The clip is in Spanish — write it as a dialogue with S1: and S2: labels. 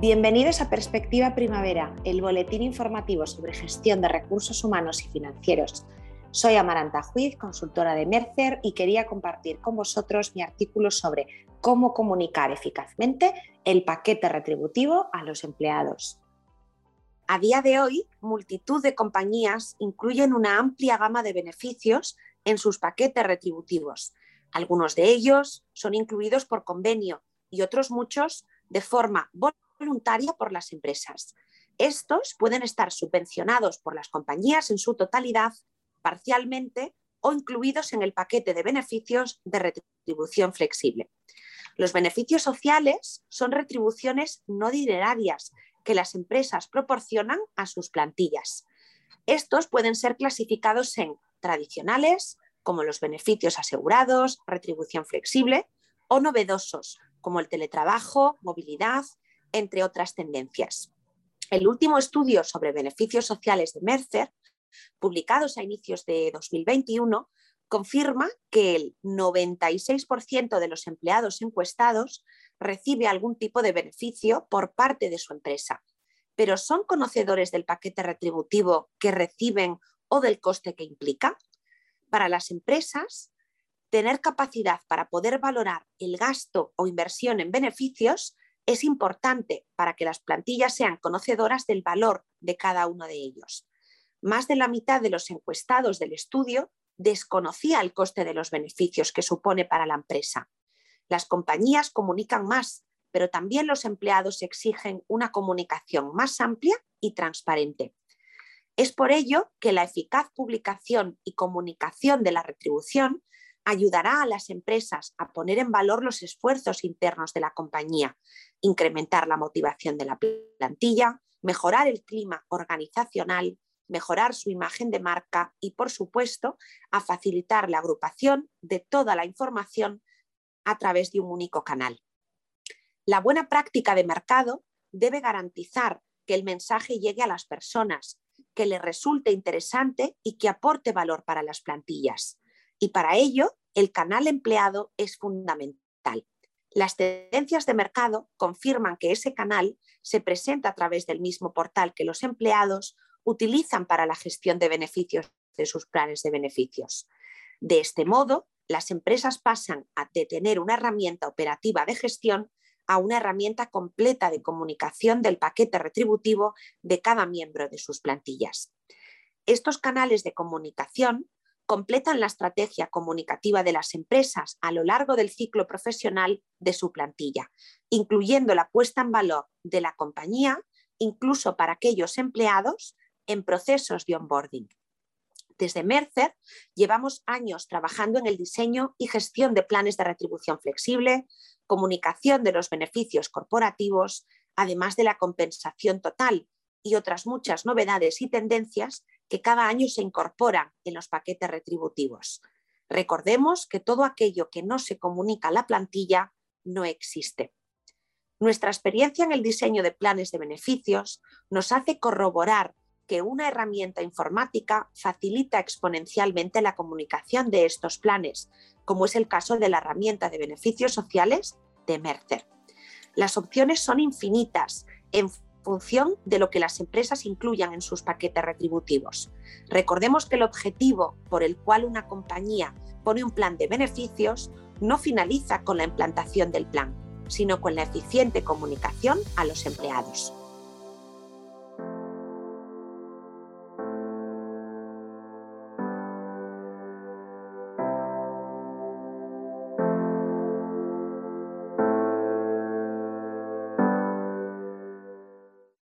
S1: Bienvenidos a Perspectiva Primavera, el boletín informativo sobre gestión de recursos humanos y financieros. Soy Amaranta Juiz, consultora de Mercer, y quería compartir con vosotros mi artículo sobre cómo comunicar eficazmente el paquete retributivo a los empleados. A día de hoy, multitud de compañías incluyen una amplia gama de beneficios en sus paquetes retributivos. Algunos de ellos son incluidos por convenio y otros muchos de forma voluntaria por las empresas. Estos pueden estar subvencionados por las compañías en su totalidad, parcialmente o incluidos en el paquete de beneficios de retribución flexible. Los beneficios sociales son retribuciones no dinerarias que las empresas proporcionan a sus plantillas. Estos pueden ser clasificados en tradicionales, como los beneficios asegurados, retribución flexible, o novedosos, como el teletrabajo, movilidad, entre otras tendencias. El último estudio sobre beneficios sociales de Mercer, publicados a inicios de 2021, confirma que el 96% de los empleados encuestados recibe algún tipo de beneficio por parte de su empresa, pero ¿son conocedores del paquete retributivo que reciben o del coste que implica? Para las empresas, tener capacidad para poder valorar el gasto o inversión en beneficios es importante para que las plantillas sean conocedoras del valor de cada uno de ellos. Más de la mitad de los encuestados del estudio desconocía el coste de los beneficios que supone para la empresa. Las compañías comunican más, pero también los empleados exigen una comunicación más amplia y transparente. Es por ello que la eficaz publicación y comunicación de la retribución ayudará a las empresas a poner en valor los esfuerzos internos de la compañía, incrementar la motivación de la plantilla, mejorar el clima organizacional, mejorar su imagen de marca y, por supuesto, a facilitar la agrupación de toda la información a través de un único canal. La buena práctica de mercado debe garantizar que el mensaje llegue a las personas, que le resulte interesante y que aporte valor para las plantillas. Y para ello, el canal empleado es fundamental. Las tendencias de mercado confirman que ese canal se presenta a través del mismo portal que los empleados utilizan para la gestión de beneficios de sus planes de beneficios. De este modo, las empresas pasan a tener una herramienta operativa de gestión a una herramienta completa de comunicación del paquete retributivo de cada miembro de sus plantillas. Estos canales de comunicación completan la estrategia comunicativa de las empresas a lo largo del ciclo profesional de su plantilla, incluyendo la puesta en valor de la compañía, incluso para aquellos empleados en procesos de onboarding. Desde Mercer llevamos años trabajando en el diseño y gestión de planes de retribución flexible, comunicación de los beneficios corporativos, además de la compensación total y otras muchas novedades y tendencias que cada año se incorporan en los paquetes retributivos. Recordemos que todo aquello que no se comunica a la plantilla no existe. Nuestra experiencia en el diseño de planes de beneficios nos hace corroborar que una herramienta informática facilita exponencialmente la comunicación de estos planes, como es el caso de la herramienta de beneficios sociales de Mercer. Las opciones son infinitas función de lo que las empresas incluyan en sus paquetes retributivos. Recordemos que el objetivo por el cual una compañía pone un plan de beneficios no finaliza con la implantación del plan, sino con la eficiente comunicación a los empleados.